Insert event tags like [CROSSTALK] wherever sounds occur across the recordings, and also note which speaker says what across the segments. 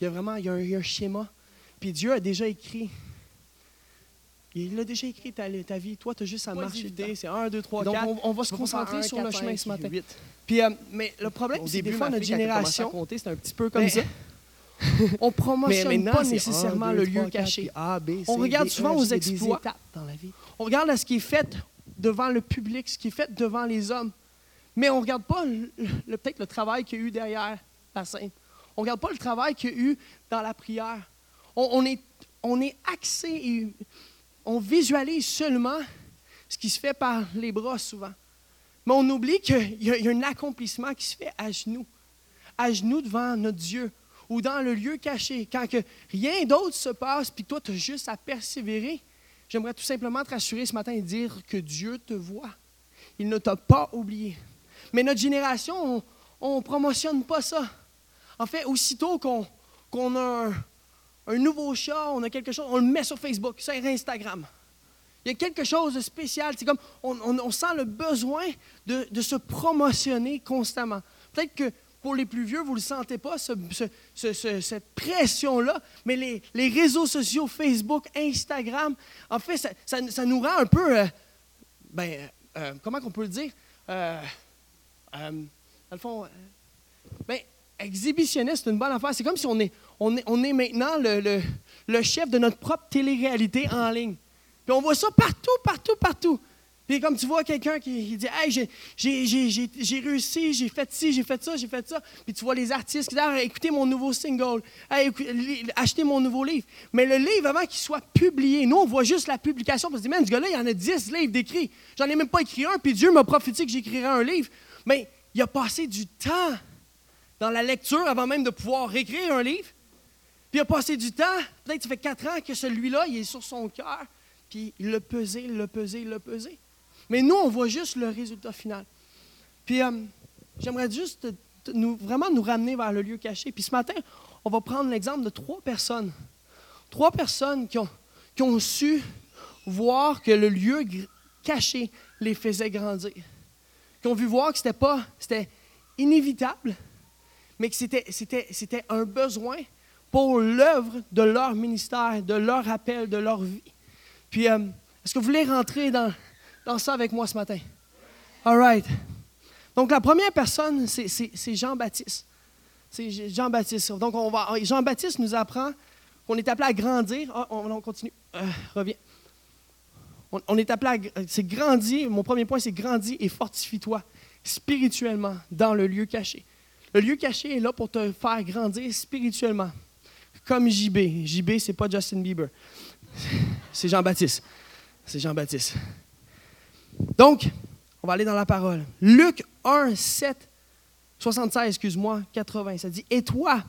Speaker 1: Il y a vraiment il y a un, il y a un schéma. Puis Dieu a déjà écrit. Il a déjà écrit ta, ta vie. Toi, tu as juste à marcher. C'est 1, 2, 3,
Speaker 2: Donc,
Speaker 1: 4.
Speaker 2: on, on va se concentrer
Speaker 1: un,
Speaker 2: sur
Speaker 1: quatre,
Speaker 2: le chemin ce matin.
Speaker 1: Puis, euh, mais le problème, c'est des fois, notre génération,
Speaker 2: compter, c'était un petit peu [LAUGHS] comme
Speaker 1: Mais-
Speaker 2: ça.
Speaker 1: on promotionne pas
Speaker 2: c'est
Speaker 1: nécessairement le lieu caché.
Speaker 2: puis A, B, C,
Speaker 1: On regarde
Speaker 2: D,
Speaker 1: souvent
Speaker 2: E,
Speaker 1: aux exploits.
Speaker 2: étapes dans la vie.
Speaker 1: On regarde à ce qui est fait devant le public, ce qui est fait devant les hommes. Mais on ne regarde pas peut-être le travail qu'il y a eu derrière la scène. On ne regarde pas le travail qu'il y a eu dans la prière. On, est, on axé on visualise seulement ce qui se fait par les bras souvent. Mais on oublie qu'il y, a- un accomplissement qui se fait à genoux. À genoux devant notre Dieu ou dans le lieu caché. Quand rien d'autre se passe, puis toi, tu as juste à persévérer. J'aimerais tout simplement te rassurer ce matin et dire que Dieu te voit. Il ne t'a pas oublié. Mais notre génération, on ne promotionne pas ça. En fait, aussitôt qu'on a un, nouveau chat, on a quelque chose, on le met sur Facebook, sur Instagram. Il y a quelque chose de spécial. C'est comme on, on- sent le besoin de, de se promotionner constamment. Peut-être que pour les plus vieux, vous ne le sentez pas, ce- ce- ce- ce- cette pression-là, mais les, les réseaux sociaux, Facebook, Instagram, en fait, ça, nous rend un peu, euh, ben, euh, comment qu'on peut le dire? Euh, dans le fond, ben, exhibitionniste, c'est une bonne affaire. C'est comme si on est, on est, on est maintenant le, le- le chef de notre propre télé-réalité en ligne. Puis on voit ça partout, partout, partout. Puis comme tu vois quelqu'un qui, dit Hey, j'ai- réussi, j'ai fait ci, j'ai fait ça, j'ai fait ça. Puis tu vois les artistes qui disent Ah, écoutez mon nouveau single, Hey, achetez mon nouveau livre. Mais le livre, avant qu'il soit publié, nous, on voit juste la publication. Puis on se dit Man, ce gars-là, il y en a 10 livres d'écrits. J'en ai même pas écrit un, puis Dieu m'a prophétisé que j'écrirais un livre. Mais il a passé du temps dans la lecture avant même de pouvoir réécrire un livre. Puis il a passé du temps, peut-être ça fait quatre ans que celui-là, il est sur son cœur, puis il l'a pesé, il l'a pesé, il l'a pesé. Mais nous, on voit juste le résultat final. Puis euh, j'aimerais juste te- te- nous, vraiment nous ramener vers le lieu caché. Puis ce matin, on va prendre l'exemple de trois personnes. Trois personnes qui ont, qui ont su voir que le lieu caché les faisait grandir. Qui ont vu voir que c'était pas, c'était inévitable, mais que c'était, un besoin pour l'œuvre de leur ministère, de leur appel, de leur vie. Puis, euh, est-ce que vous voulez rentrer dans, dans ça avec moi ce matin? All right. Donc, la première personne, c'est, Jean-Baptiste. C'est Jean-Baptiste. Donc, on va, Jean-Baptiste nous apprend qu'on est appelé à grandir. Ah, on, on continue. Euh, reviens. On, on est appelé à. C'est grandir. Mon premier point, c'est grandir et fortifie-toi spirituellement dans le lieu caché. Le lieu caché est là pour te faire grandir spirituellement. Comme JB. JB, c'est pas Justin Bieber. [LAUGHS] C'est Jean-Baptiste. C'est Jean-Baptiste. Donc, on va aller dans la parole. Luc 1, 7, 76, excuse-moi, 80. Ça dit Et toi,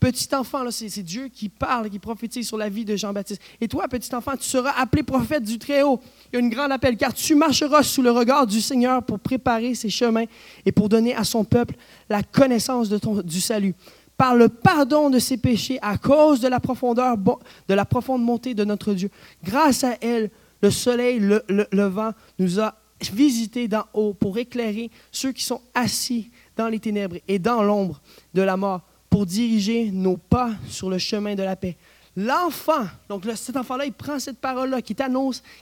Speaker 1: petit enfant, c'est Dieu qui parle, qui prophétise sur la vie de Jean-Baptiste. Et toi, petit enfant, tu seras appelé prophète du Très-Haut. Il y a une grande appel, car tu marcheras sous le regard du Seigneur pour préparer ses chemins et pour donner à son peuple la connaissance du salut. Par le pardon de ses péchés à cause de la profondeur, de la profonde montée de notre Dieu. Grâce à elle, le soleil le, levant nous a visités d'en haut pour éclairer ceux qui sont assis dans les ténèbres et dans l'ombre de la mort, pour diriger nos pas sur le chemin de la paix. L'enfant, donc cet enfant-là, il prend cette parole-là qui,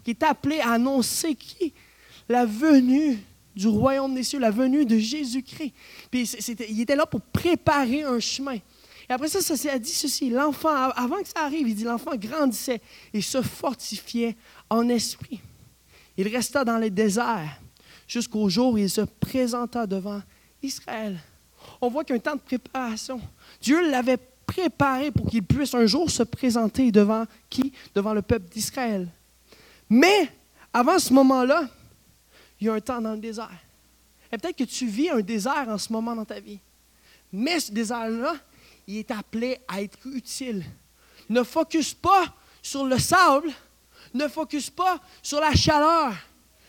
Speaker 1: qui est appelé à annoncer qui? La venue du royaume des cieux, la venue de Jésus-Christ. Puis il était là pour préparer un chemin. Et après ça, ça s'est dit ceci. L'enfant, avant que ça arrive, il dit l'enfant grandissait et se fortifiait en esprit. Il resta dans les déserts jusqu'au jour où il se présenta devant Israël. On voit qu'il y a un temps de préparation. Dieu l'avait préparé pour qu'il puisse un jour se présenter devant qui? Devant le peuple d'Israël. Mais avant ce moment-là, il y a un temps dans le désert. Et peut-être que tu vis un désert en ce moment dans ta vie. Mais ce désert-là, il est appelé à être utile. Ne focus pas sur le sable, ne focus pas sur la chaleur,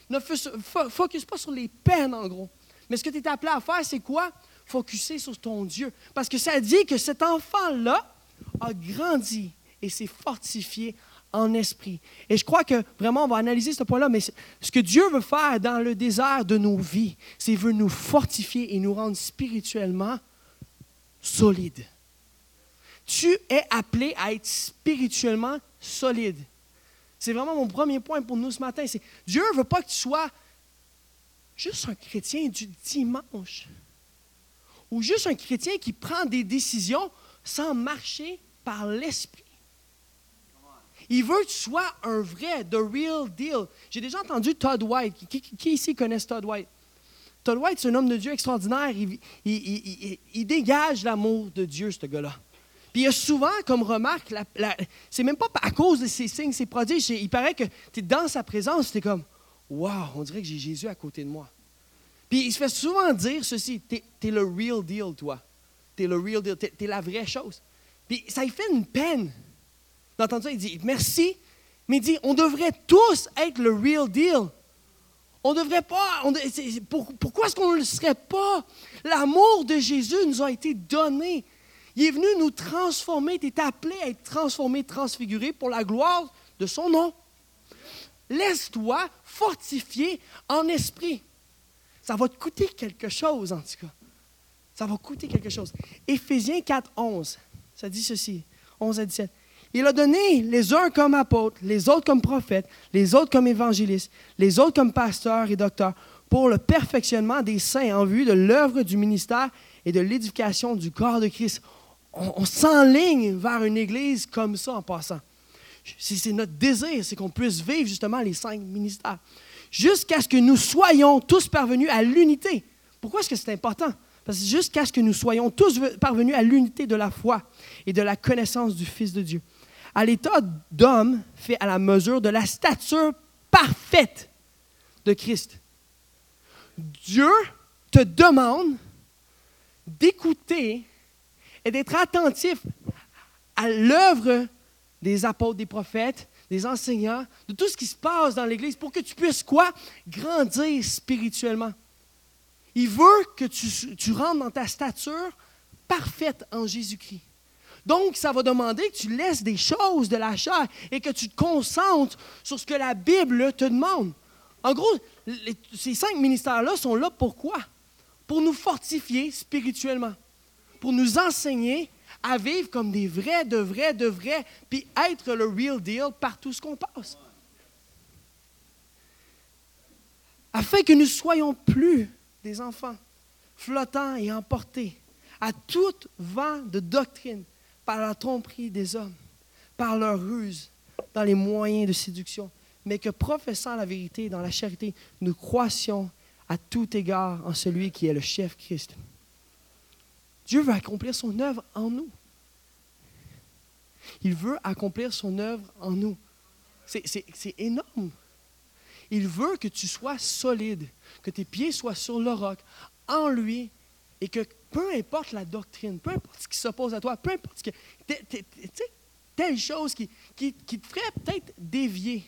Speaker 1: ne fo- fo- focus pas sur les peines en gros. Mais ce que tu es appelé à faire, c'est quoi? Focuser sur ton Dieu. Parce que ça dit que cet enfant-là a grandi et s'est fortifié en esprit. Et je crois que vraiment, on va analyser ce point-là, mais ce que Dieu veut faire dans le désert de nos vies, c'est veut nous fortifier et nous rendre spirituellement solides. Tu es appelé à être spirituellement solide. C'est vraiment mon premier point pour nous ce matin. C'est Dieu ne veut pas que tu sois juste un chrétien du dimanche ou juste un chrétien qui prend des décisions sans marcher par l'esprit. Il veut que tu sois un vrai, the real deal. J'ai déjà entendu Todd White. Qui, ici connaît Todd White? Todd White, c'est un homme de Dieu extraordinaire. Il, dégage l'amour de Dieu, ce gars-là. Puis il y a souvent, comme remarque, c'est même pas à cause de ses signes, ses prodiges. Il paraît que tu es dans sa présence, tu es comme, wow, on dirait que j'ai Jésus à côté de moi. Puis il se fait souvent dire ceci, tu es, le real deal, toi. Tu es le real deal, tu es, la vraie chose. Puis ça lui fait une peine d'entendre ça. Il dit, merci, mais il dit, on devrait tous être le real deal. On devrait pas. pourquoi est-ce qu'on ne le serait pas? L'amour de Jésus nous a été donné. Il est venu nous transformer. Tu es appelé à être transformé, transfiguré pour la gloire de son nom. Laisse-toi fortifier en esprit. Ça va te coûter quelque chose, en tout cas. Ça va coûter quelque chose. Éphésiens 4, 11, ça dit ceci, 11 à 17. Il a donné les uns comme apôtres, les autres comme prophètes, les autres comme évangélistes, les autres comme pasteurs et docteurs, pour le perfectionnement des saints en vue de l'œuvre du ministère et de l'édification du corps de Christ. On, s'enligne vers une église comme ça en passant. C'est notre désir, c'est qu'on puisse vivre justement les cinq ministères. Jusqu'à ce que nous soyons tous parvenus à l'unité. Pourquoi est-ce que c'est important? Parce que jusqu'à ce que nous soyons tous parvenus à l'unité de la foi et de la connaissance du Fils de Dieu à l'état d'homme fait à la mesure de la stature parfaite de Christ. Dieu te demande d'écouter et d'être attentif à l'œuvre des apôtres, des prophètes, des enseignants, de tout ce qui se passe dans l'Église pour que tu puisses quoi? Grandir spirituellement. Il veut que tu, rentres dans ta stature parfaite en Jésus-Christ. Donc, ça va demander que tu laisses des choses de la chair et que tu te concentres sur ce que la Bible te demande. En gros, ces cinq ministères-là sont là pourquoi? Pour nous fortifier spirituellement, pour nous enseigner à vivre comme des vrais, de vrais, de vrais, puis être le real deal par tout ce qu'on passe. Afin que nous soyons plus des enfants flottants et emportés à tout vent de doctrine par la tromperie des hommes, par leur ruse, dans les moyens de séduction, mais que professant la vérité dans la charité, nous croissions à tout égard en celui qui est le chef Christ. Dieu veut accomplir son œuvre en nous. Il veut accomplir son œuvre en nous. C'est énorme. Il veut que tu sois solide, que tes pieds soient sur le roc, en lui, et que peu importe la doctrine, peu importe ce qui s'oppose à toi, peu importe ce que. Telle chose qui, qui, te ferait peut-être dévier.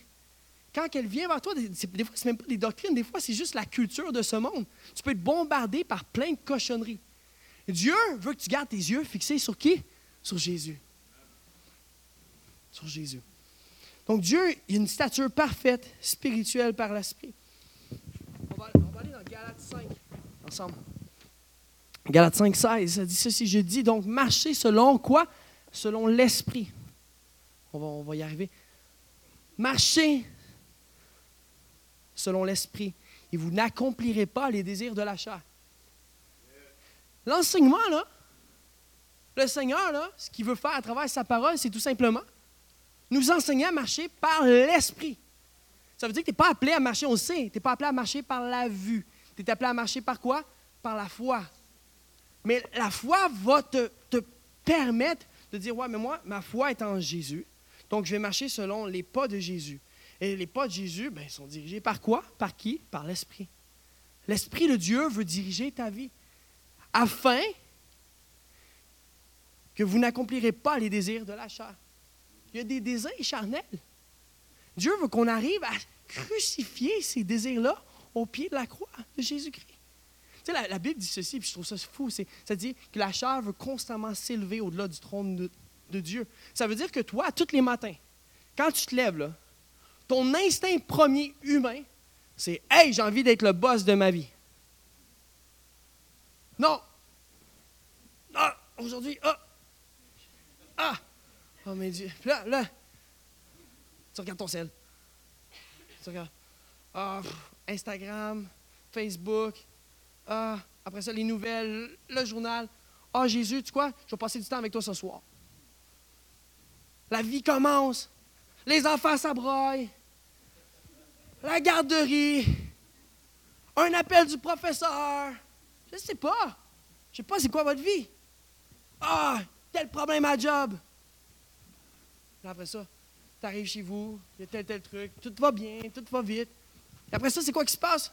Speaker 1: Quand elle vient vers toi, des, fois, ce même pas des doctrines, des fois, c'est juste la culture de ce monde. Tu peux être bombardé par plein de cochonneries. Dieu veut que tu gardes tes yeux fixés sur qui? Sur Jésus. Sur Jésus. Donc, Dieu, il a une stature parfaite, spirituelle par l'Esprit. On va, aller dans Galates 5 ensemble. Galates 5, 16, ça dit ceci, je dis donc, marchez selon quoi? Selon l'esprit. On va, on va y arriver. Marchez selon l'esprit, et vous n'accomplirez pas les désirs de la chair. L'enseignement, le Seigneur, ce qu'il veut faire à travers sa parole, c'est tout simplement nous enseigner à marcher par l'esprit. Ça veut dire que tu n'es pas appelé à marcher, on le sait, tu n'es pas appelé à marcher par la vue. Tu es appelé à marcher par quoi? Par la foi. Mais la foi va te, permettre de dire, ouais, mais moi, ma foi est en Jésus. Donc, je vais marcher selon les pas de Jésus. Et les pas de Jésus, ben, sont dirigés par quoi? Par qui? Par l'Esprit. L'Esprit de Dieu veut diriger ta vie. Afin que vous n'accomplirez pas les désirs de la chair. Il y a des désirs charnels. Dieu veut qu'on arrive à crucifier ces désirs-là au pied de la croix de Jésus-Christ la, Bible dit ceci, puis je trouve ça fou. Ça dit que la chair veut constamment s'élever au-delà du trône de, Dieu. Ça veut dire que toi, tous les matins, quand tu te lèves, ton instinct premier humain, c'est Hey, j'ai envie d'être le boss de ma vie. Non. Non, aujourd'hui, oh. Ah! Oh, mais Dieu. Là, là, tu regardes ton sel. Tu regardes. Ah, Instagram, Facebook. Ah, après ça, les nouvelles, le journal. Ah, Jésus, tu quoi? Je vais passer du temps avec toi ce soir. La vie commence. Les enfants s'abroient. La garderie. Un appel du professeur. Je ne sais pas. Je ne sais pas c'est quoi votre vie. Ah, tel problème à job. après ça, tu arrives chez vous, il y a tel, tel truc, tout va bien, tout va vite. Et après ça, c'est quoi qui se passe?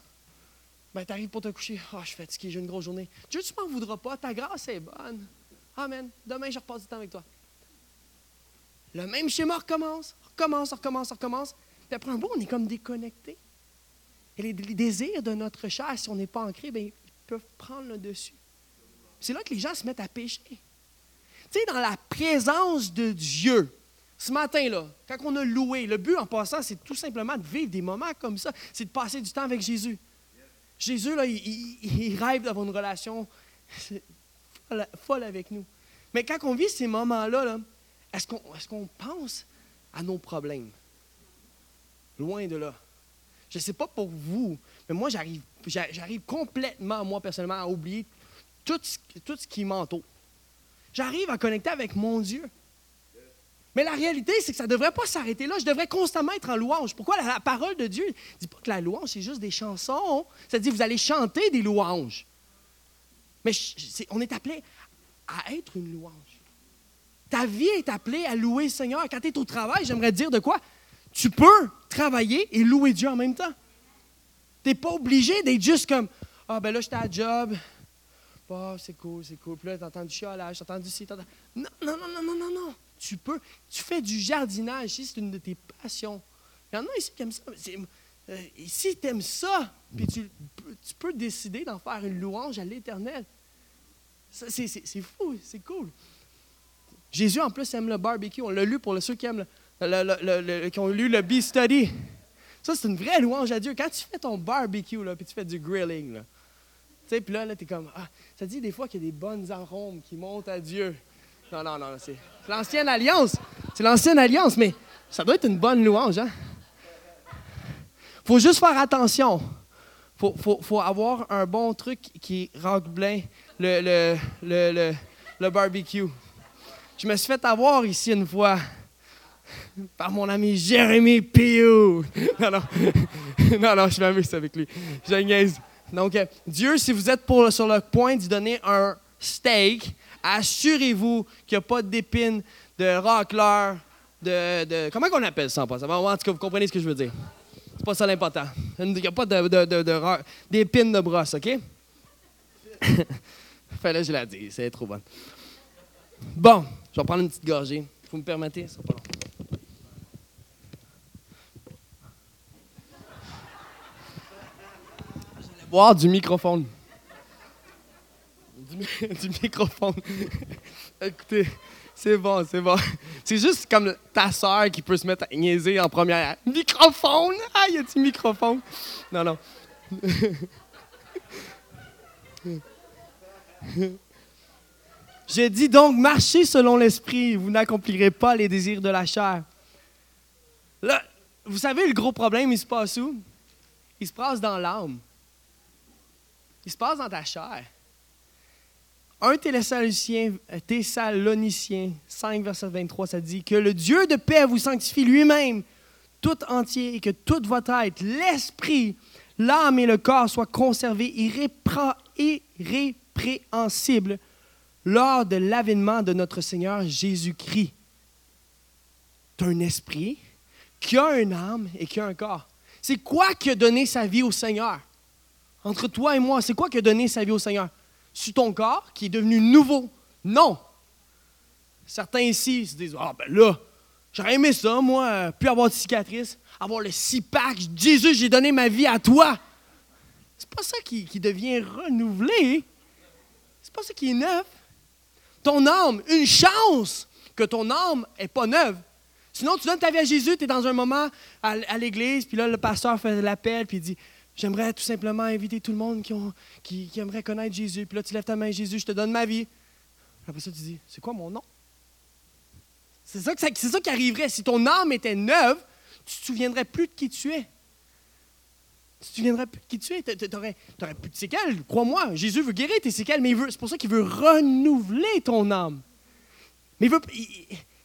Speaker 1: Ben, tu arrives pour te coucher. Ah, je suis fatigué, j'ai une grosse journée. Dieu, tu m'en voudras pas, ta grâce est bonne. Amen. Demain, je repasse du temps avec toi. Le même schéma recommence, recommence, recommence, recommence. Puis après un bout, on est comme déconnecté. Et les, désirs de notre chair, si on n'est pas ancré, bien, peuvent prendre le dessus. C'est là que les gens se mettent à pécher. Tu sais, dans la présence de Dieu, ce matin-là, quand on a loué, le but en passant, c'est tout simplement de vivre des moments comme ça, c'est de passer du temps avec Jésus. Jésus, là, il, rêve d'avoir une relation folle, avec nous. Mais quand on vit ces moments-là, -là, est-ce qu'on pense à nos problèmes? Loin de là. Je ne sais pas pour vous, mais moi, j'arrive, j'arrive complètement, moi, personnellement, à oublier tout ce, tout ce qui m'entoure. J'arrive à connecter avec mon Dieu. Mais la réalité, c'est que ça ne devrait pas s'arrêter là. Je devrais constamment être en louange. Pourquoi la, parole de Dieu ne dit pas que la louange, c'est juste des chansons? Ça dit, vous allez chanter des louanges. Mais on est appelé à être une louange. Ta vie est appelée à louer le Seigneur. Quand tu es au travail, j'aimerais dire de quoi? Tu peux travailler et louer Dieu en même temps. Tu n'es pas obligé d'être juste comme Ah, ben là, j'étais à job. Oh, c'est cool, c'est cool. Puis là, tu entends du chialage, tu entends du ci, Non, non, non, non, non, non, non. Tu peux. Tu fais du jardinage ici, c'est une de tes passions. Il y en a ici qui aiment ça. Euh, si tu ça, puis tu, tu peux décider d'en faire une louange à l'Éternel. C'est fou, c'est cool. Jésus, en plus, aime le barbecue. On l'a lu pour ceux qui, aiment le, qui ont lu le Bee Study. Ça, c'est une vraie louange à Dieu. Quand tu fais ton barbecue, là, puis tu fais du grilling, là, tu sais, puis là, là tu es comme, ah, ça dit des fois qu'il y a des bonnes arômes qui montent à Dieu. Non, non, non, c'est l'ancienne alliance. C'est l'ancienne alliance, mais ça doit être une bonne louange, hein? faut juste faire attention. Faut, faut, avoir un bon truc qui rentre bien le, le, le, le barbecue. Je me suis fait avoir ici une fois par mon ami Jérémy Piou. Non, non, [LAUGHS] non, non, je m'amuse avec lui. Je niaise. Donc, euh, Dieu, si vous êtes sur le point d'y donner un steak, assurez-vous qu'il n'y a pas d'épines, de racleur, de, de, Comment on appelle ça en passant? En tout cas, vous comprenez ce que je veux dire. C'est pas ça l'important. Il n'y a pas d'épines de, brosse, OK? [LAUGHS] Fallait je la dis, c'est trop bon. Bon, je vais prendre une petite gorgée. Vous me permettez? Ça pas du microphone. Du, [LAUGHS] microphone. [LAUGHS] Écoutez, c'est bon, c'est bon. C'est juste comme ta soeur qui peut se mettre à niaiser en première. Microphone! Ah, y a du microphone? Non, non. [LAUGHS] Je dis donc, marchez selon l'esprit, vous n'accomplirez pas les désirs de la chair. Là, vous savez, le gros problème, il se passe où? Il se passe dans l'âme. Il se passe dans ta chair. 1 Thessaloniciens, Thessaloniciens 5, verset 23, ça dit que le Dieu de paix vous sanctifie lui-même tout entier et que toute votre être, l'esprit, l'âme et le corps soient conservés irrépréhensibles lors de l'avènement de notre Seigneur Jésus-Christ. Tu un esprit qui a une âme et qui a un corps. C'est quoi qui a donné sa vie au Seigneur? Entre toi et moi, c'est quoi qui a donné sa vie au Seigneur? Sur ton corps qui est devenu nouveau? Non. Certains ici se disent, ah ben là, j'aurais aimé ça, moi, plus avoir de cicatrices, avoir le six-pack. Jésus, j'ai donné ma vie à toi. C'est pas ça qui, qui devient renouvelé. C'est pas ça qui est neuf ton âme, une chance que ton âme n'est pas neuve. Sinon, tu donnes ta vie à Jésus, tu es dans un moment à, l'église, puis là, le pasteur fait l'appel, puis il dit J'aimerais tout simplement inviter tout le monde qui, ont, qui, aimerait connaître Jésus. Puis là, tu lèves ta main, Jésus, je te donne ma vie. Après ça, tu dis C'est quoi mon nom? C'est ça, ça qui arriverait. Si ton âme était neuve, tu ne te souviendrais plus de qui tu es. Tu te souviendrais plus de qui tu es. Tu n'aurais plus de séquelles. Crois-moi, Jésus veut guérir tes séquelles, mais c'est pour ça qu'il veut renouveler ton âme. Mais il, veut,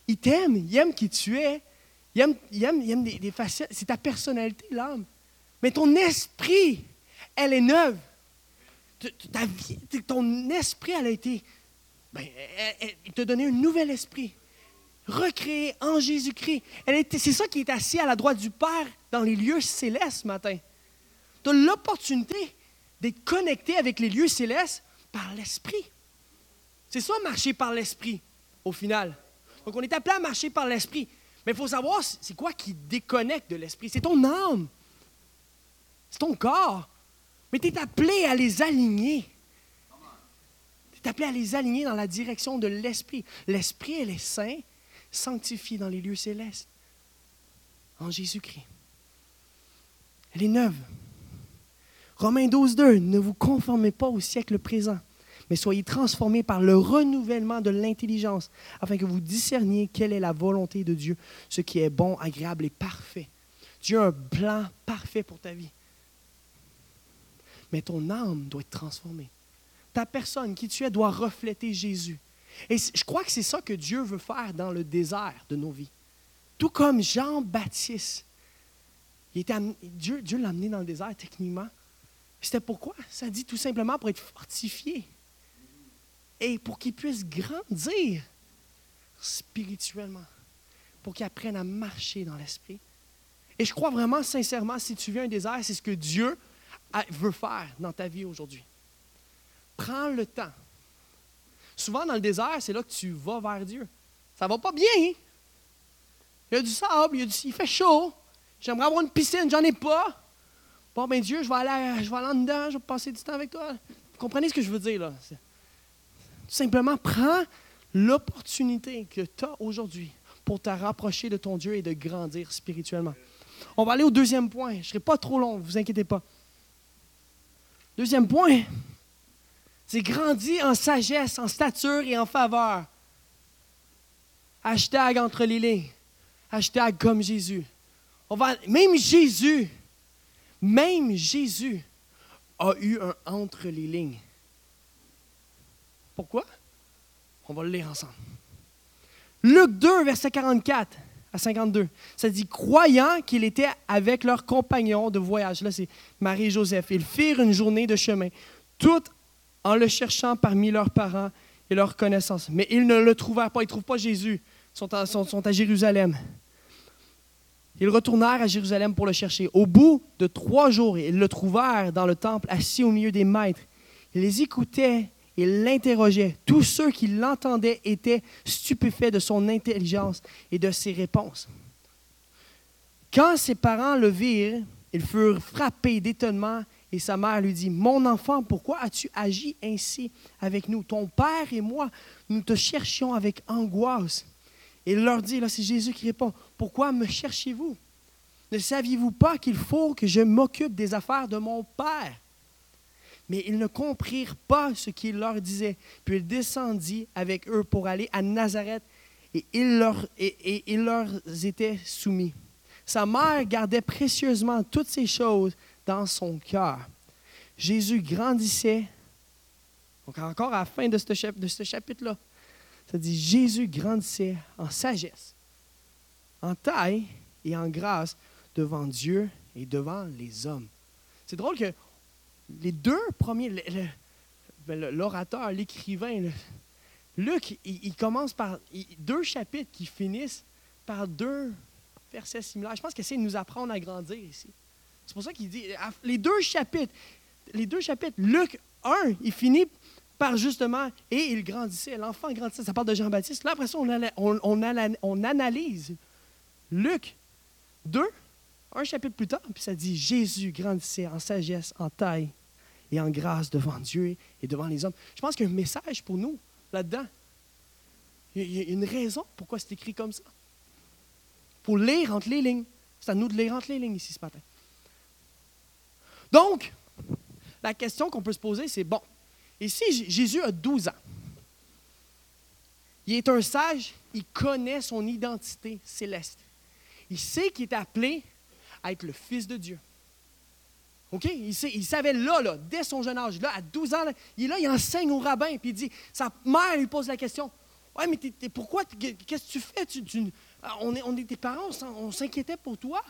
Speaker 1: il, t'aime, il aime qui tu es. Il aime, il aime, il aime des, des facettes. C'est ta personnalité, l'âme. Mais ton esprit, elle est neuve. Ta vie, ton esprit, elle a été. Ben, il t'a donné un nouvel esprit recréé en Jésus-Christ. C'est ça qui est assis à la droite du Père dans les lieux célestes ce matin. Tu as l'opportunité d'être connecté avec les lieux célestes par l'Esprit. C'est ça, marcher par l'Esprit, au final. Donc, on est appelé à marcher par l'Esprit. Mais il faut savoir, c'est quoi qui déconnecte de l'Esprit? C'est ton âme. Ton corps. Mais tu es appelé à les aligner. Tu es appelé à les aligner dans la direction de l'Esprit. L'Esprit, elle est saint, sanctifié dans les lieux célestes, en Jésus-Christ. Elle est neuve. Romains 12, 2, ne vous conformez pas au siècle présent, mais soyez transformés par le renouvellement de l'intelligence, afin que vous discerniez quelle est la volonté de Dieu, ce qui est bon, agréable et parfait. Dieu a un plan parfait pour ta vie. Mais ton âme doit être transformée. Ta personne, qui tu es, doit refléter Jésus. Et je crois que c'est ça que Dieu veut faire dans le désert de nos vies. Tout comme Jean-Baptiste. Dieu, l'a amené dans le désert techniquement c'était pourquoi? Ça dit tout simplement pour être fortifié et pour qu'il puisse grandir spirituellement, pour qu'il apprenne à marcher dans l'esprit. Et je crois vraiment sincèrement, si tu vis un désert, c'est ce que Dieu veut faire dans ta vie aujourd'hui. Prends le temps. Souvent dans le désert, c'est là que tu vas vers Dieu. Ça va pas bien. Hein? Il y a du sable, il, il fait chaud. J'aimerais avoir une piscine, j'en ai pas. Bon, ben Dieu, je vais aller, je vais aller en dedans, je vais passer du temps avec toi. Vous comprenez ce que je veux dire, là? Tout simplement, prends l'opportunité que tu as aujourd'hui pour te rapprocher de ton Dieu et de grandir spirituellement. On va aller au deuxième point. Je ne serai pas trop long, ne vous inquiétez pas. Deuxième point, c'est grandir en sagesse, en stature et en faveur. Hashtag entre les lignes. Hashtag comme Jésus. On va, même Jésus, même Jésus a eu un entre les lignes. Pourquoi? On va le lire ensemble. Luc 2, verset 44 à 52. Ça dit, croyant qu'il était avec leurs compagnons de voyage, là c'est Marie et Joseph, ils firent une journée de chemin, tout en le cherchant parmi leurs parents et leurs connaissances. Mais ils ne le trouvèrent pas, ils ne trouvent pas Jésus, ils sont à Jérusalem. Ils retournèrent à Jérusalem pour le chercher. Au bout de trois jours, ils le trouvèrent dans le temple, assis au milieu des maîtres. Ils les écoutaient et l'interrogeaient. Tous ceux qui l'entendaient étaient stupéfaits de son intelligence et de ses réponses. Quand ses parents le virent, ils furent frappés d'étonnement et sa mère lui dit, Mon enfant, pourquoi as-tu agi ainsi avec nous? Ton père et moi, nous te cherchions avec angoisse. Et il leur dit, là c'est Jésus qui répond, pourquoi me cherchez-vous? Ne saviez-vous pas qu'il faut que je m'occupe des affaires de mon Père? Mais ils ne comprirent pas ce qu'il leur disait. Puis il descendit avec eux pour aller à Nazareth et il leur, était soumis. Sa mère gardait précieusement toutes ces choses dans son cœur. Jésus grandissait. Donc encore à la fin de ce, de ce chapitre-là, ça dit Jésus grandissait en sagesse, en taille et en grâce devant Dieu et devant les hommes. C'est drôle que les deux premiers, ben, l'orateur, l'écrivain, Luc, il, commence par deux chapitres qui finissent par deux versets similaires. Je pense qu'il essaie de nous apprendre à grandir ici. C'est pour ça qu'il dit, les deux chapitres, les deux chapitres, Luc 1, il finit par justement, et il grandissait, l'enfant grandissait, ça parle de Jean-Baptiste. Là, après ça, on, on, analyse Luc 2, un chapitre plus tard, puis ça dit Jésus grandissait en sagesse, en taille et en grâce devant Dieu et devant les hommes. Je pense qu'il y a un message pour nous là-dedans. Il y a une raison pourquoi c'est écrit comme ça. Pour lire entre les lignes. C'est à nous de lire entre les lignes ici ce matin. Donc, la question qu'on peut se poser, c'est bon, Ici, Jésus a 12 ans. il est un sage, il connaît son identité céleste. Il sait qu'il est appelé à être le Fils de Dieu. OK? Il, savait là, dès son jeune âge, là, à 12 ans, il est là, il enseigne au rabbin, puis il dit, sa mère lui pose la question, Ouais, mais pourquoi, qu'est-ce que tu fais? on, est, on est tes parents, on s'inquiétait pour toi.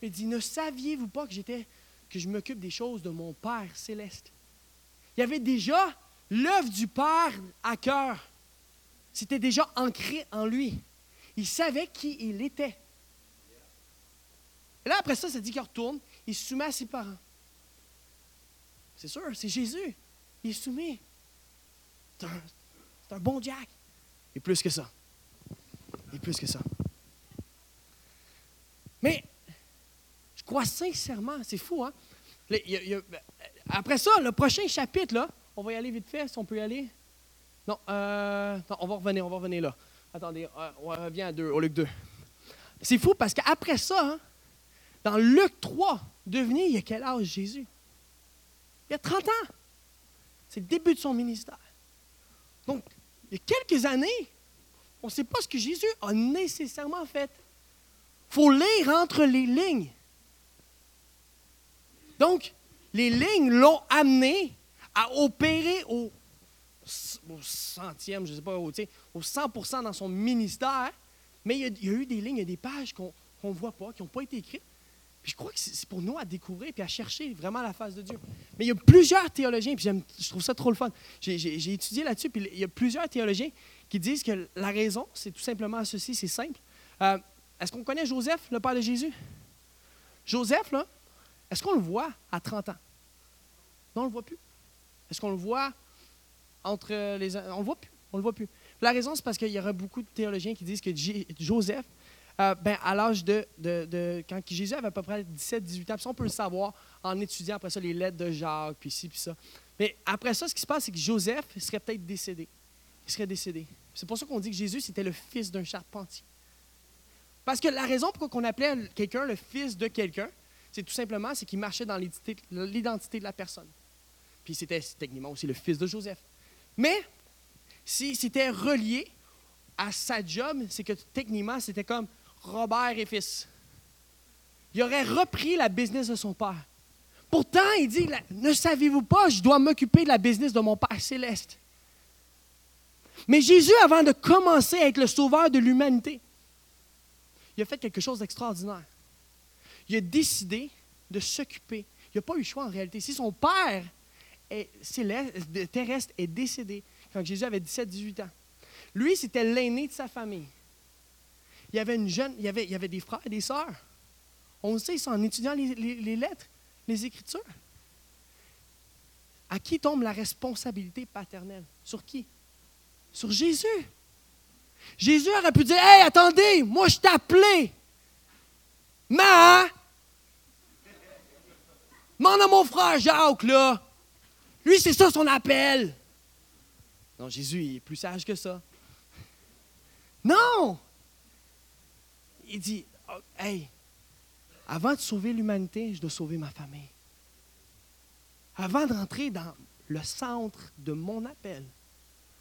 Speaker 1: Il dit, ne saviez-vous pas que j'étais, que je m'occupe des choses de mon Père céleste? Il y avait déjà l'œuvre du Père à cœur. C'était déjà ancré en lui. Il savait qui il était. Et là, après ça, ça dit qu'il retourne, il se soumet à ses parents. C'est sûr, c'est Jésus. Il est soumis. C'est un, bon Jack. Et plus que ça. Et plus que ça. Mais, je crois sincèrement, c'est fou, hein? après ça, le prochain chapitre, là, on va y aller vite fait, si on peut y aller. Non, euh, on va revenir, on va revenir là. Attendez, euh, on revient à deux, au Luc 2. C'est fou parce qu'après ça, hein, dans Luc 3, devenez, il y a quel âge Jésus? Il y a 30 ans. C'est le début de son ministère. Donc, il y a quelques années, on ne sait pas ce que Jésus a nécessairement fait. Il faut lire entre les lignes. Donc, les lignes l'ont amené à opérer au, centième, je ne sais pas, au, au 100 dans son ministère, mais il y, a, eu des lignes, il y a des pages qu'on ne voit pas, qui n'ont pas été écrites. Puis je crois que c'est pour nous à découvrir et à chercher vraiment la face de Dieu. Mais il y a plusieurs théologiens, puis je trouve ça trop le fun. J'ai étudié là-dessus, puis il y a plusieurs théologiens qui disent que la raison, c'est tout simplement ceci, c'est simple. Euh, est-ce qu'on connaît Joseph, le père de Jésus? Joseph, là, est-ce qu'on le voit à 30 ans? Non, on ne le voit plus. Est-ce qu'on le voit entre les... On le voit plus. On le voit plus. La raison, c'est parce qu'il y aurait beaucoup de théologiens qui disent que Joseph, euh, ben, à l'âge de, Quand Jésus avait à peu près 17-18 ans, ça, on peut le savoir en étudiant après ça les lettres de Jacques, puis ci, puis ça. Mais après ça, ce qui se passe, c'est que Joseph serait peut-être décédé. Il serait décédé. C'est pour ça qu'on dit que Jésus, c'était le fils d'un charpentier. Parce que la raison pour on appelait quelqu'un le fils de quelqu'un, c'est tout simplement c'est qu'il marchait dans l'identité de la personne. Puis c'était techniquement aussi le fils de Joseph. Mais si c'était relié à sa job, c'est que techniquement, c'était comme Robert et fils. Il aurait repris la business de son père. Pourtant, il dit, ne savez-vous pas, je dois m'occuper de la business de mon Père céleste. Mais Jésus, avant de commencer à être le sauveur de l'humanité, il a fait quelque chose d'extraordinaire. Il a décidé de s'occuper. Il n'a pas eu le choix en réalité. Si son Père céleste, terrestre est décédé quand Jésus avait 17-18 ans, lui, c'était l'aîné de sa famille. Il y avait une jeune, il y avait, il y avait des frères et des sœurs. On le sait, c'est en étudiant les, lettres, les Écritures. À qui tombe la responsabilité paternelle? Sur qui? Sur Jésus. Jésus aurait pu dire Hey, attendez, moi je t'ai appelé. Mais, demande à mon frère Jacques, là. Lui, c'est ça son appel. Non, Jésus, il est plus sage que ça. Non! Il dit, oh, hey, avant de sauver l'humanité, je dois sauver ma famille. Avant d'entrer dans le centre de mon appel,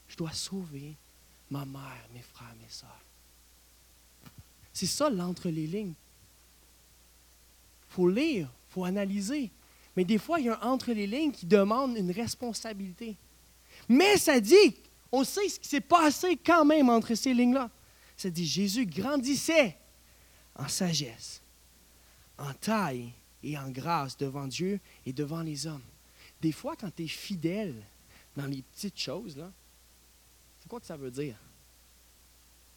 Speaker 1: je dois sauver ma mère, mes frères, mes soeurs. C'est ça l'entre les lignes. Il faut lire, il faut analyser. Mais des fois, il y a un entre les lignes qui demande une responsabilité. Mais ça dit, on sait ce qui s'est passé quand même entre ces lignes-là. Ça dit, Jésus grandissait en sagesse, en taille et en grâce devant Dieu et devant les hommes. Des fois, quand tu es fidèle dans les petites choses, là, c'est quoi que ça veut dire?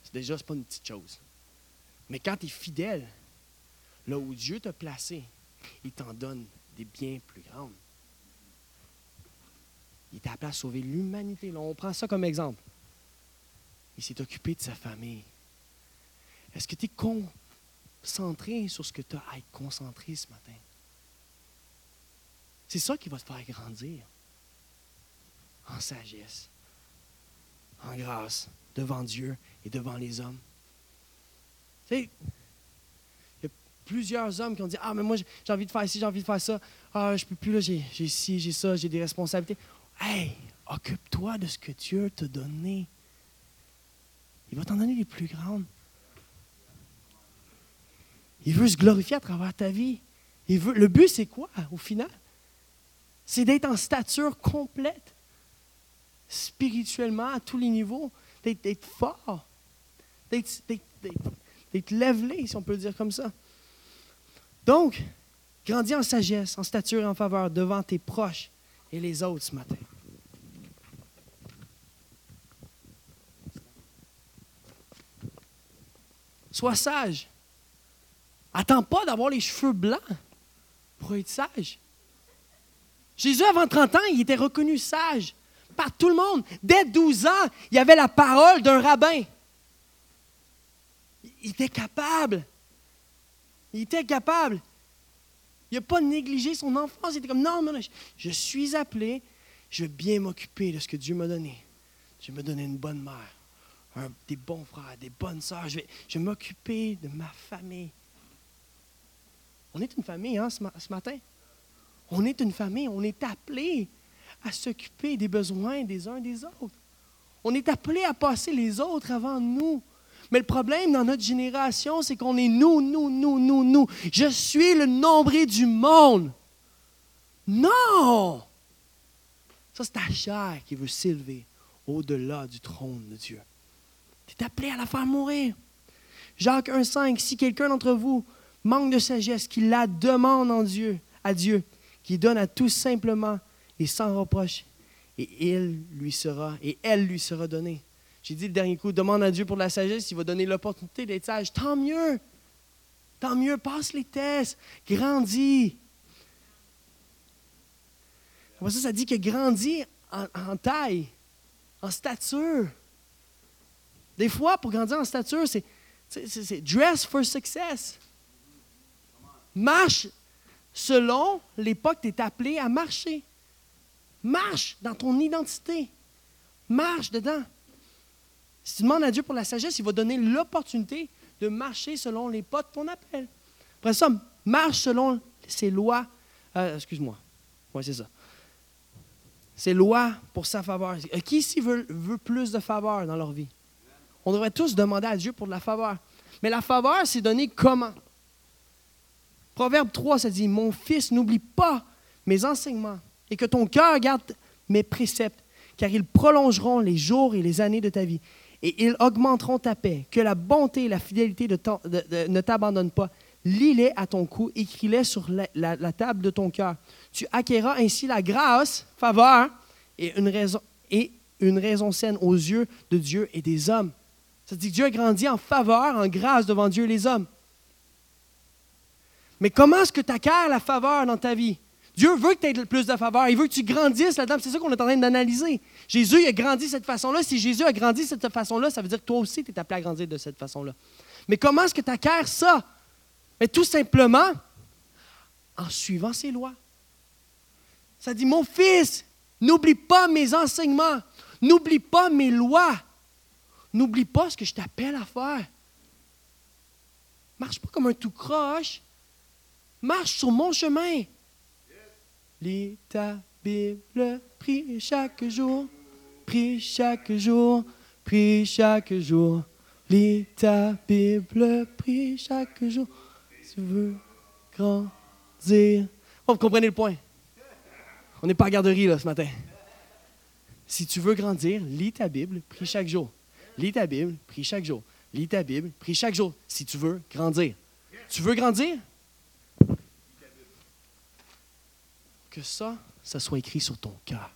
Speaker 1: C'est déjà, ce pas une petite chose. Mais quand tu es fidèle, là où Dieu t'a placé, il t'en donne des biens plus grandes. Il t'a appelé à sauver l'humanité. On prend ça comme exemple. Il s'est occupé de sa famille. Est-ce que tu es concentré sur ce que tu as à être concentré ce matin? C'est ça qui va te faire grandir. En sagesse, en grâce, devant Dieu et devant les hommes. Tu sais, il y a plusieurs hommes qui ont dit Ah, mais moi, j'ai envie de faire ci, j'ai envie de faire ça. Ah, je peux plus, là, j'ai ci, j'ai ça, j'ai des responsabilités. Hey, occupe-toi de ce que Dieu t'a donné. Il va t'en donner les plus grandes. Il veut se glorifier à travers ta vie. Il veut, le but, c'est quoi, au final? C'est d'être en stature complète, spirituellement, à tous les niveaux, d'être fort, d'être levelé, si on peut le dire comme ça. Donc, grandis en sagesse, en stature et en faveur devant tes proches et les autres ce matin. Sois sage. Attends pas d'avoir les cheveux blancs pour être sage. Jésus, avant 30 ans, il était reconnu sage par tout le monde. Dès 12 ans, il avait la parole d'un rabbin. Il était capable. Il était capable. Il n'a pas négligé son enfance. Il était comme, non, non, je, suis appelé, je vais bien m'occuper de ce que Dieu m'a donné. Je vais me donner une bonne mère, des bons frères, des bonnes sœurs. Je vais, je vais m'occuper de ma famille. On est une famille hein, ce, matin. On est une famille. On est appelé à s'occuper des besoins des uns des autres. On est appelé à passer les autres avant nous. Mais le problème dans notre génération, c'est qu'on est nous, nous, nous, nous, nous. Je suis le nombril du monde. Non! Ça, c'est ta chair qui veut s'élever au-delà du trône de Dieu. Tu es appelé à la faire mourir. Jacques 1,5 Si quelqu'un d'entre vous manque de sagesse, qu'il la demande en Dieu, à Dieu, qui donne à tous simplement et sans reproche, et il lui sera, et elle lui sera donnée. J'ai dit le dernier coup, demande à Dieu pour la sagesse, il va donner l'opportunité d'être sage. Tant mieux. Tant mieux, passe les tests, grandis. Ça, ça dit que grandis en taille, en stature. Des fois, pour grandir en stature, c'est dress for success. Marche selon l'époque, tu es appelé à marcher. Marche dans ton identité. Marche dedans. Si tu demandes à Dieu pour la sagesse, il va donner l'opportunité de marcher selon les pas de ton appel. Après ça, marche selon ses lois. Euh, excuse-moi. Oui, c'est ça. Ses lois pour sa faveur. Qui ici veut, veut plus de faveur dans leur vie? On devrait tous demander à Dieu pour de la faveur. Mais la faveur, c'est donné comment? Proverbe 3, ça dit, Mon fils, n'oublie pas mes enseignements et que ton cœur garde mes préceptes, car ils prolongeront les jours et les années de ta vie et ils augmenteront ta paix. Que la bonté et la fidélité de ne t'abandonnent pas. Lis-les à ton cou, écris-les sur la, table de ton cœur. Tu acquéras ainsi la grâce, faveur et une raison, et une raison saine aux yeux de Dieu et des hommes. Ça dit que Dieu a grandi en faveur, en grâce devant Dieu et les hommes. Mais comment est-ce que tu acquiers la faveur dans ta vie? Dieu veut que tu aies plus de faveur. Il veut que tu grandisses là-dedans. C'est ça qu'on est en train d'analyser. Jésus a grandi de cette façon-là. Si Jésus a grandi de cette façon-là, ça veut dire que toi aussi, tu es appelé à grandir de cette façon-là. Mais comment est-ce que tu acquiers ça? Mais tout simplement en suivant ses lois. Ça dit, mon fils, n'oublie pas mes enseignements. N'oublie pas mes lois. N'oublie pas ce que je t'appelle à faire. Marche pas comme un tout croche. Marche sur mon chemin. Lis ta Bible, prie chaque jour, prie chaque jour, prie chaque jour. Lis ta Bible, prie chaque jour. Tu veux grandir. Oh, vous comprenez le point? On n'est pas à garderie là ce matin. Si tu veux grandir, lis ta Bible, prie chaque jour. Lis ta Bible, prie chaque jour. Lis ta Bible, prie chaque jour. Si tu veux grandir. Tu veux grandir? Que ça, ça soit écrit sur ton cœur.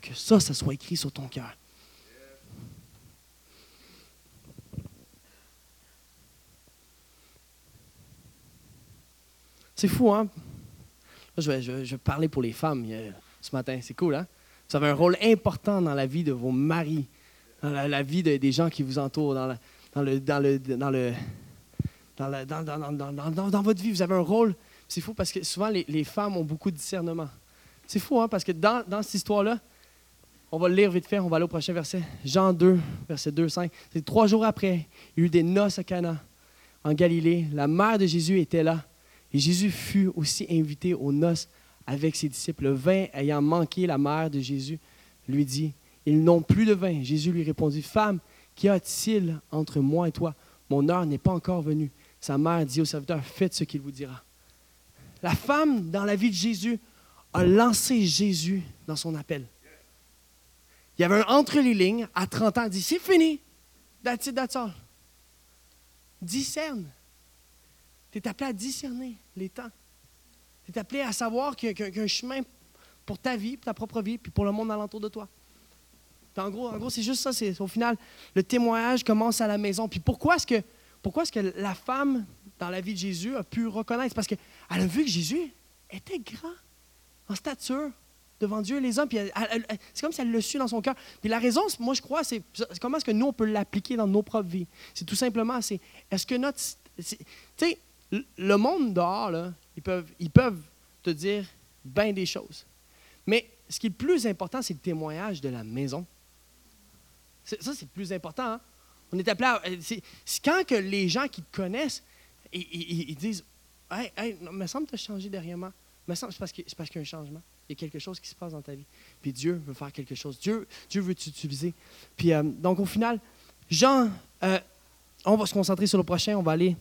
Speaker 1: Que ça, ça soit écrit sur ton cœur. C'est fou, hein? Je vais, je, parler pour les femmes euh, ce matin. C'est cool, hein? Vous avez un rôle important dans la vie de vos maris, dans la, vie des gens qui vous entourent, dans, votre vie. Vous avez un rôle c'est fou parce que souvent, les, femmes ont beaucoup de discernement. C'est fou, hein, parce que dans, cette histoire-là, on va le lire vite fait, on va aller au prochain verset. Jean 2, verset 2, 5. C'est trois jours après, il y a eu des noces à Cana, en Galilée. La mère de Jésus était là. Et Jésus fut aussi invité aux noces avec ses disciples. Le vin ayant manqué, la mère de Jésus lui dit Ils n'ont plus de vin. Jésus lui répondit Femme, Qu'y a-t-il entre moi et toi? Mon heure n'est pas encore venue. Sa mère dit au serviteur Faites ce qu'il vous dira. La femme, dans la vie de Jésus, a lancé Jésus dans son appel. Il y avait un entre les lignes, à 30 ans, elle dit C'est fini. That's it. Discerne. Tu es appelé à discerner les temps. Tu es appelé à savoir qu'il y a un chemin pour ta vie, pour ta propre vie, puis pour le monde alentour de toi. en gros, en gros c'est juste ça. Au final, le témoignage commence à la maison. Puis pourquoi est-ce que, pourquoi est-ce que la femme, dans la vie de Jésus, a pu reconnaître? Parce qu'elle a vu que Jésus était grand en stature devant Dieu et les hommes. Puis c'est comme si elle le su dans son cœur. Puis la raison, moi, je crois, c'est comment est-ce que nous, on peut l'appliquer dans nos propres vies? C'est tout simplement, c'est est-ce que notre... Tu sais, le monde dehors, là, ils, peuvent, ils peuvent te dire bien des choses. Mais ce qui est le plus important, c'est le témoignage de la maison. Ça, c'est le plus important. Hein. On est appelé à. Euh, c'est quand que les gens qui te connaissent, ils, disent Hey, hey, me semble que tu as changé derrière moi. Me semble c'est parce qu'il y a un changement. Il y a quelque chose qui se passe dans ta vie. Puis Dieu veut faire quelque chose. Dieu, Dieu veut t'utiliser. Puis, euh, donc, au final, Jean, euh, on va se concentrer sur le prochain. On va aller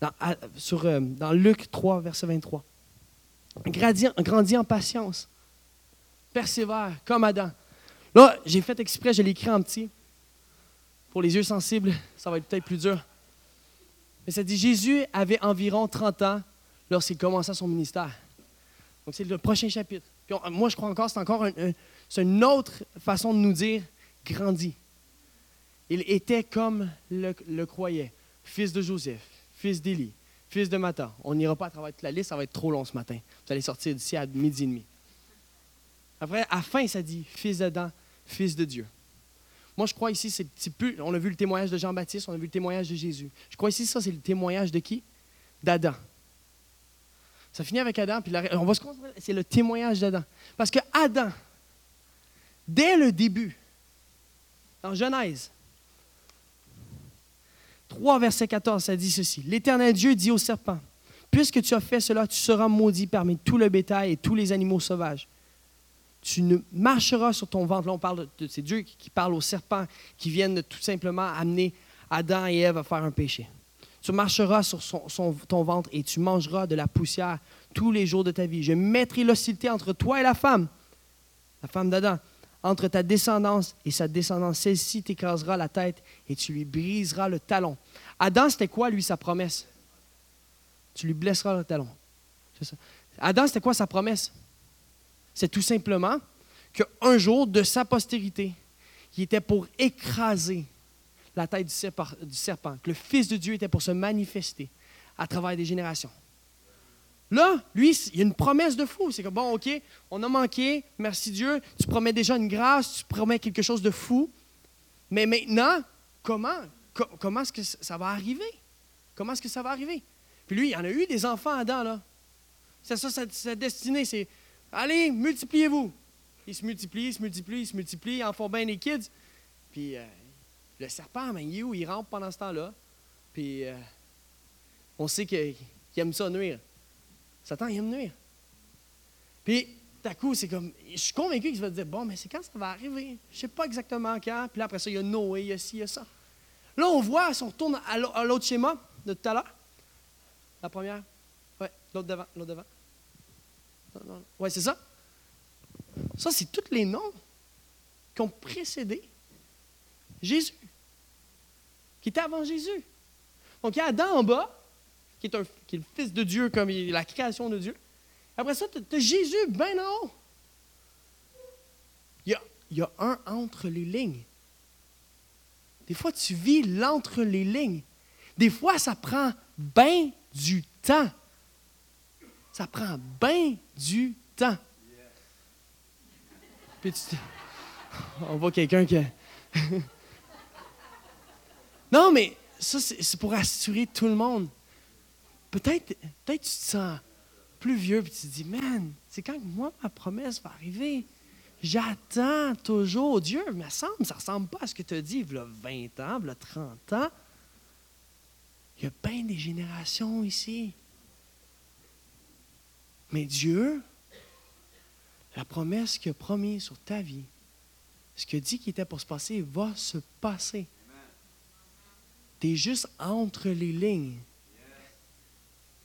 Speaker 1: dans, dans Luc 3, verset 23. Grandis, en patience. Persévère, comme Adam. Là, j'ai fait exprès, je l'ai écrit en petit. Pour les yeux sensibles, ça va être peut-être plus dur. Mais ça dit Jésus avait environ 30 ans lorsqu'il commença son ministère. Donc, c'est le prochain chapitre. moi, je crois encore, c'est encore une autre façon de nous dire grandis. Il était comme le, croyait, fils de Joseph, fils d'Élie, fils de Mata. On n'ira pas à travers toute la liste, ça va être trop long ce matin. Vous allez sortir d'ici à midi et demi. Après, à fin, ça dit fils d'Adam, fils de Dieu. Moi, je crois ici, c'est plus. On a vu le témoignage de Jean-Baptiste, on a vu le témoignage de Jésus. Je crois ici, ça, c'est le témoignage de qui? D'Adam. Ça finit avec Adam, puis on va se concentrer. C'est le témoignage d'Adam. Parce que Adam, dès le début, dans Genèse, 3, verset 14, ça dit ceci. L'Éternel Dieu dit au serpent, Puisque tu as fait cela, tu seras maudit parmi tout le bétail et tous les animaux sauvages. Tu ne marcheras sur ton ventre. De, c'est Dieu qui parle aux serpents qui viennent tout simplement amener Adam et Ève à faire un péché. Tu marcheras sur ton ventre et tu mangeras de la poussière tous les jours de ta vie. Je mettrai l'hostilité entre toi et la femme, la femme d'Adam, entre ta descendance et sa descendance. Celle-ci t'écrasera la tête et tu lui briseras le talon. Adam, c'était quoi, lui, sa promesse? Tu lui blesseras le talon. Adam, c'était quoi sa promesse? C'est tout simplement qu'un jour, de sa postérité, qui était pour écraser la tête du serpent, que le Fils de Dieu était pour se manifester à travers des générations. Là, lui, il y a une promesse de fou. C'est que, bon, OK, on a manqué, merci Dieu, tu promets déjà une grâce, tu promets quelque chose de fou. Mais maintenant, comment, comment est-ce que ça va arriver? Comment est-ce que ça va arriver? Puis lui, il en a eu des enfants Adam, là. C'est ça, sa, destinée, c'est allez, multipliez-vous. Ils se multiplient, ils se multiplient, ils se multiplient, en font bien les kids. Puis euh, le serpent, mais il est où? Il rampe pendant ce temps-là. Puis euh, on sait qu'il aime ça nuire. Satan, il aime nuire. Puis, à coup, c'est comme, je suis convaincu qu'il va dire, bon, mais c'est quand ça va arriver? Je ne sais pas exactement quand. Puis là, après ça, il y a Noé, il y a ci, il y a ça. Là, on voit, si on retourne à l'autre schéma de tout à l'heure, la première, oui, l'autre devant, l'autre devant. Oui, c'est ça. Ça, c'est tous les noms qui ont précédé Jésus, qui étaient avant Jésus. Donc, il y a Adam en bas, qui est, le Fils de Dieu, comme il, la création de Dieu. Après ça, tu as, Jésus bien en haut. Il y, a, il y a un entre les lignes. Des fois, tu vis l'entre les lignes. Des fois, ça prend bien du temps. Ça prend bien du temps. Puis [LAUGHS] on voit quelqu'un qui. [LAUGHS] non, mais ça, c'est pour assurer tout le monde. Peut-être peut tu te sens plus vieux et tu te dis, man, c'est quand moi ma promesse va arriver? J'attends toujours. Dieu, il me semble, ça ne ressemble pas à ce que tu as dit il y a 20 ans, il y a 30 ans. Il y a bien des générations ici. Mais Dieu, la promesse qu'il a promise sur ta vie, ce que dit qu'il était pour se passer va se passer. Tu es juste entre les lignes.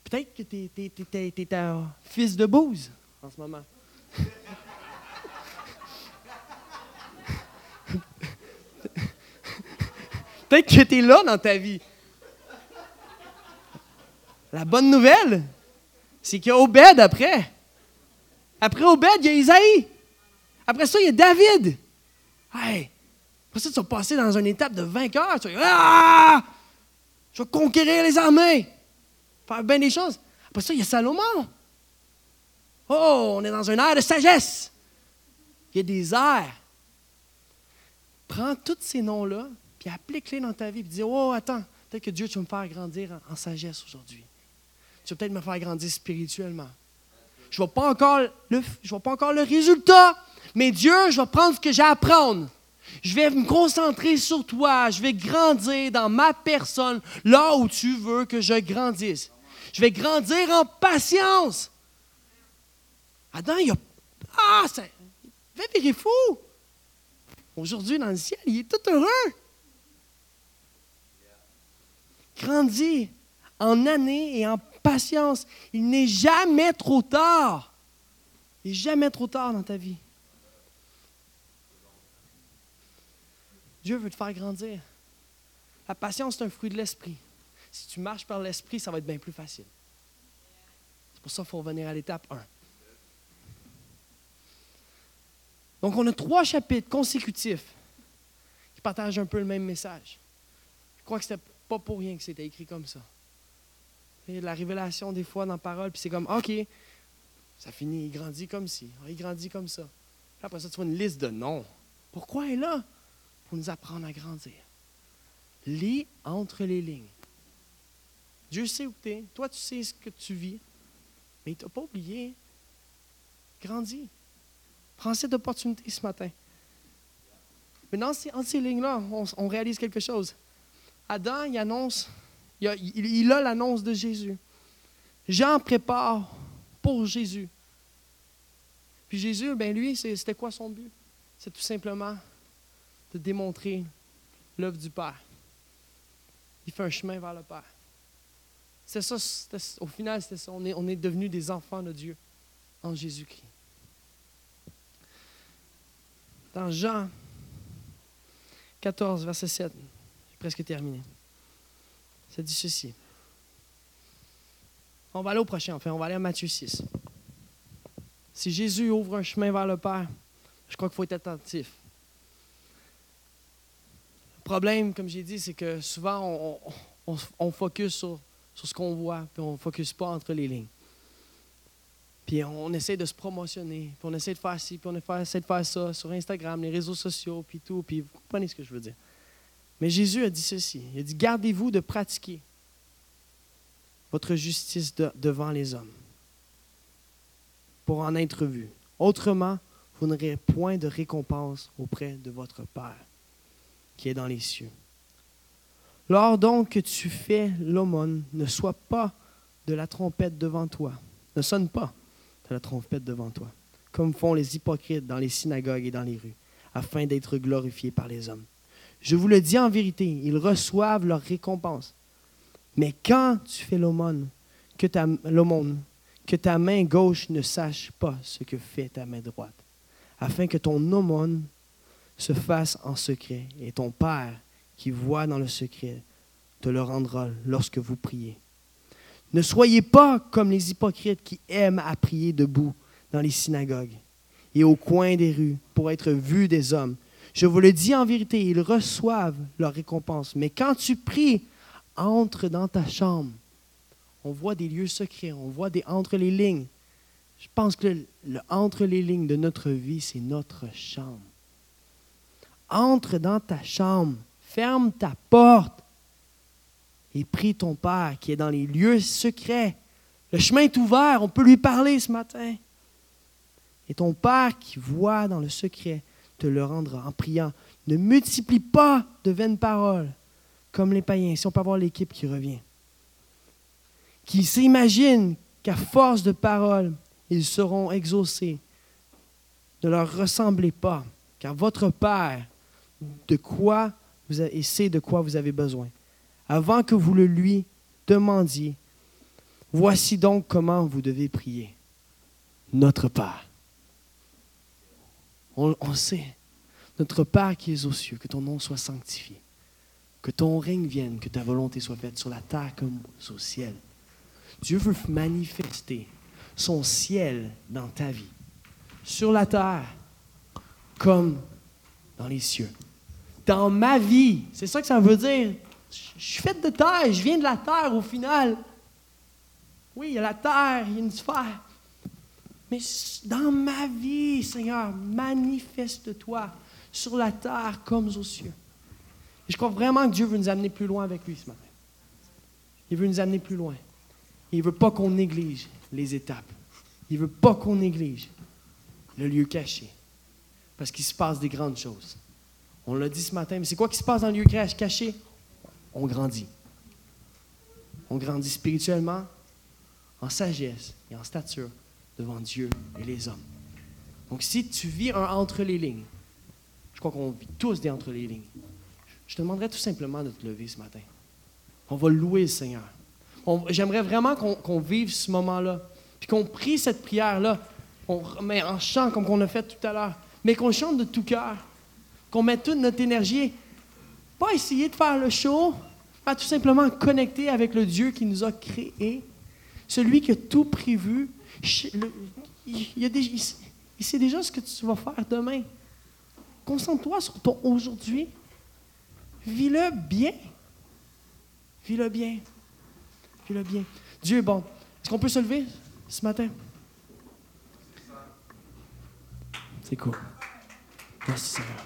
Speaker 1: Peut-être que tu es, un fils de bouse en ce moment. [LAUGHS] Peut-être que tu es là dans ta vie. La bonne nouvelle, c'est qu'il y a Obed après. Après Obed, il y a Isaïe. Après ça, il y a David. Hey, après ça, tu vas passer dans une étape de vainqueur. Tu vas ah! Je vais conquérir les armées. Faire bien des choses. Après ça, il y a Salomon. Oh, on est dans un air de sagesse. Il y a des airs. Prends tous ces noms-là, puis applique-les dans ta vie, puis dis Oh, attends, peut-être que Dieu, tu vas me faire grandir en, sagesse aujourd'hui. Tu vas peut-être me faire grandir spirituellement. Je ne vois, pas encore le, résultat, mais Dieu, je vais prendre ce que j'ai. Je vais me concentrer sur toi. Je vais grandir dans ma personne, là où tu veux que je grandisse. Je vais grandir en patience. Adam, il a. Ah, ça. Virer fou. Aujourd'hui, dans le ciel, il est tout heureux. Grandis en années et en patience. Il n'est jamais trop tard. Il n'est jamais trop tard dans ta vie. Dieu veut te faire grandir. La patience, c'est un fruit de l'esprit. Si tu marches par l'esprit, ça va être bien plus facile. C'est pour ça qu'il faut revenir à l'étape 1. Donc, on a trois chapitres consécutifs qui partagent un peu le même message. Je crois que ce n'était pas pour rien que c'était écrit comme ça. La révélation, des fois, dans la parole, puis c'est comme, OK, ça finit, il grandit comme ci, il grandit comme ça. Puis après ça, tu vois une liste de noms. Pourquoi elle est là? Pour nous apprendre à grandir. Lis entre les lignes. Dieu sait où tu es. Toi, tu sais ce que tu vis. Mais il t'a pas oublié. Grandis. Prends cette opportunité ce matin. Mais dans ces, ces lignes-là, on, réalise quelque chose. Adam, il annonce, il a, l'annonce de Jésus. Jean prépare pour Jésus. Puis Jésus, ben lui, c'était quoi son but? C'est tout simplement de démontrer l'œuvre du Père. Il fait un chemin vers le Père. C'est ça, au final, c'est ça. On est, on est devenus des enfants de Dieu en Jésus-Christ. Dans Jean 14, verset 7, j'ai presque terminé. Ça dit ceci. On va aller au prochain, enfin, on va aller à Matthieu 6. Si Jésus ouvre un chemin vers le Père, je crois qu'il faut être attentif. Le problème, comme j'ai dit, c'est que souvent, on, on, focus sur, sur ce qu'on voit, puis on ne focus pas entre les lignes. Puis on essaie de se promotionner, puis on essaie de faire ci, puis on essaie de faire ça sur Instagram, les réseaux sociaux, puis tout, puis vous comprenez ce que je veux dire. Mais Jésus a dit ceci, il a dit, gardez-vous de pratiquer votre justice devant les hommes pour en être vu. Autrement, vous n'aurez point de récompense auprès de votre Père qui est dans les cieux. Lors donc que tu fais l'aumône, ne sois pas de la trompette devant toi. Ne sonne pas la trompette devant toi, comme font les hypocrites dans les synagogues et dans les rues, afin d'être glorifiés par les hommes. Je vous le dis en vérité, ils reçoivent leur récompense. Mais quand tu fais l'aumône, que ta, main gauche ne sache pas ce que fait ta main droite, afin que ton aumône se fasse en secret, et ton Père, qui voit dans le secret, te le rendra lorsque vous priez. Ne soyez pas comme les hypocrites qui aiment à prier debout dans les synagogues et au coin des rues pour être vus des hommes. Je vous le dis en vérité, ils reçoivent leur récompense. Mais quand tu pries, entre dans ta chambre. On voit des lieux secrets, on voit des entre les lignes. Je pense que le, entre les lignes de notre vie, c'est notre chambre. Entre dans ta chambre, ferme ta porte et prie ton Père qui est dans les lieux secrets. Le chemin est ouvert, on peut lui parler ce matin. Et ton Père qui voit dans le secret te le rendra en priant. Ne multiplie pas de vaines paroles comme les païens, si on peut avoir l'équipe qui revient, qui s'imaginent qu'à force de paroles, ils seront exaucés. Ne leur ressemblez pas, car votre Père de quoi vous avez, sait de quoi vous avez besoin. Avant que vous le lui demandiez, voici donc comment vous devez prier. Notre Père. On, sait. Notre Père qui es aux cieux, que ton nom soit sanctifié, que ton règne vienne, que ta volonté soit faite sur la terre comme au ciel. Dieu veut manifester son ciel dans ta vie, sur la terre comme dans les cieux. Dans ma vie, c'est ça que ça veut dire. Je suis fait de terre, je viens de la terre au final. Oui, il y a la terre, il y a une sphère. Mais dans ma vie, Seigneur, manifeste-toi sur la terre comme aux cieux. Je crois vraiment que Dieu veut nous amener plus loin avec lui ce matin. Il veut nous amener plus loin. Il ne veut pas qu'on néglige les étapes. Il ne veut pas qu'on néglige le lieu caché. Parce qu'il se passe des grandes choses. On l'a dit ce matin, mais c'est quoi qui se passe dans le lieu caché? On grandit. On grandit spirituellement, en sagesse et en stature devant Dieu et les hommes. Donc si tu vis un entre les lignes, je crois qu'on vit tous des entre les lignes, je te demanderais tout simplement de te lever ce matin. On va louer le Seigneur. J'aimerais vraiment qu'on vive ce moment-là, puis qu'on prie cette prière-là, mais en chant comme on a fait tout à l'heure, mais qu'on chante de tout cœur, qu'on mette toute notre énergie, pas essayer de faire le show, pas tout simplement connecter avec le Dieu qui nous a créés, celui qui a tout prévu. Il, sait déjà ce que tu vas faire demain. Concentre-toi sur ton aujourd'hui. Vis-le bien. Vis-le bien. Vis-le bien. Dieu est bon. Est-ce qu'on peut se lever ce matin? C'est cool. Merci Seigneur.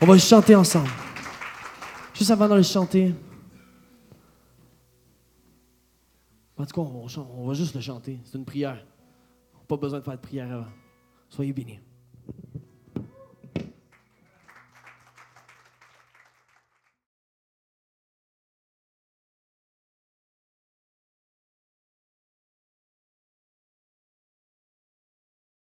Speaker 1: On va chanter ensemble. Juste avant de le chanter. En tout cas, on, va juste le chanter. C'est une prière. Pas besoin de faire de prière avant. Soyez bénis.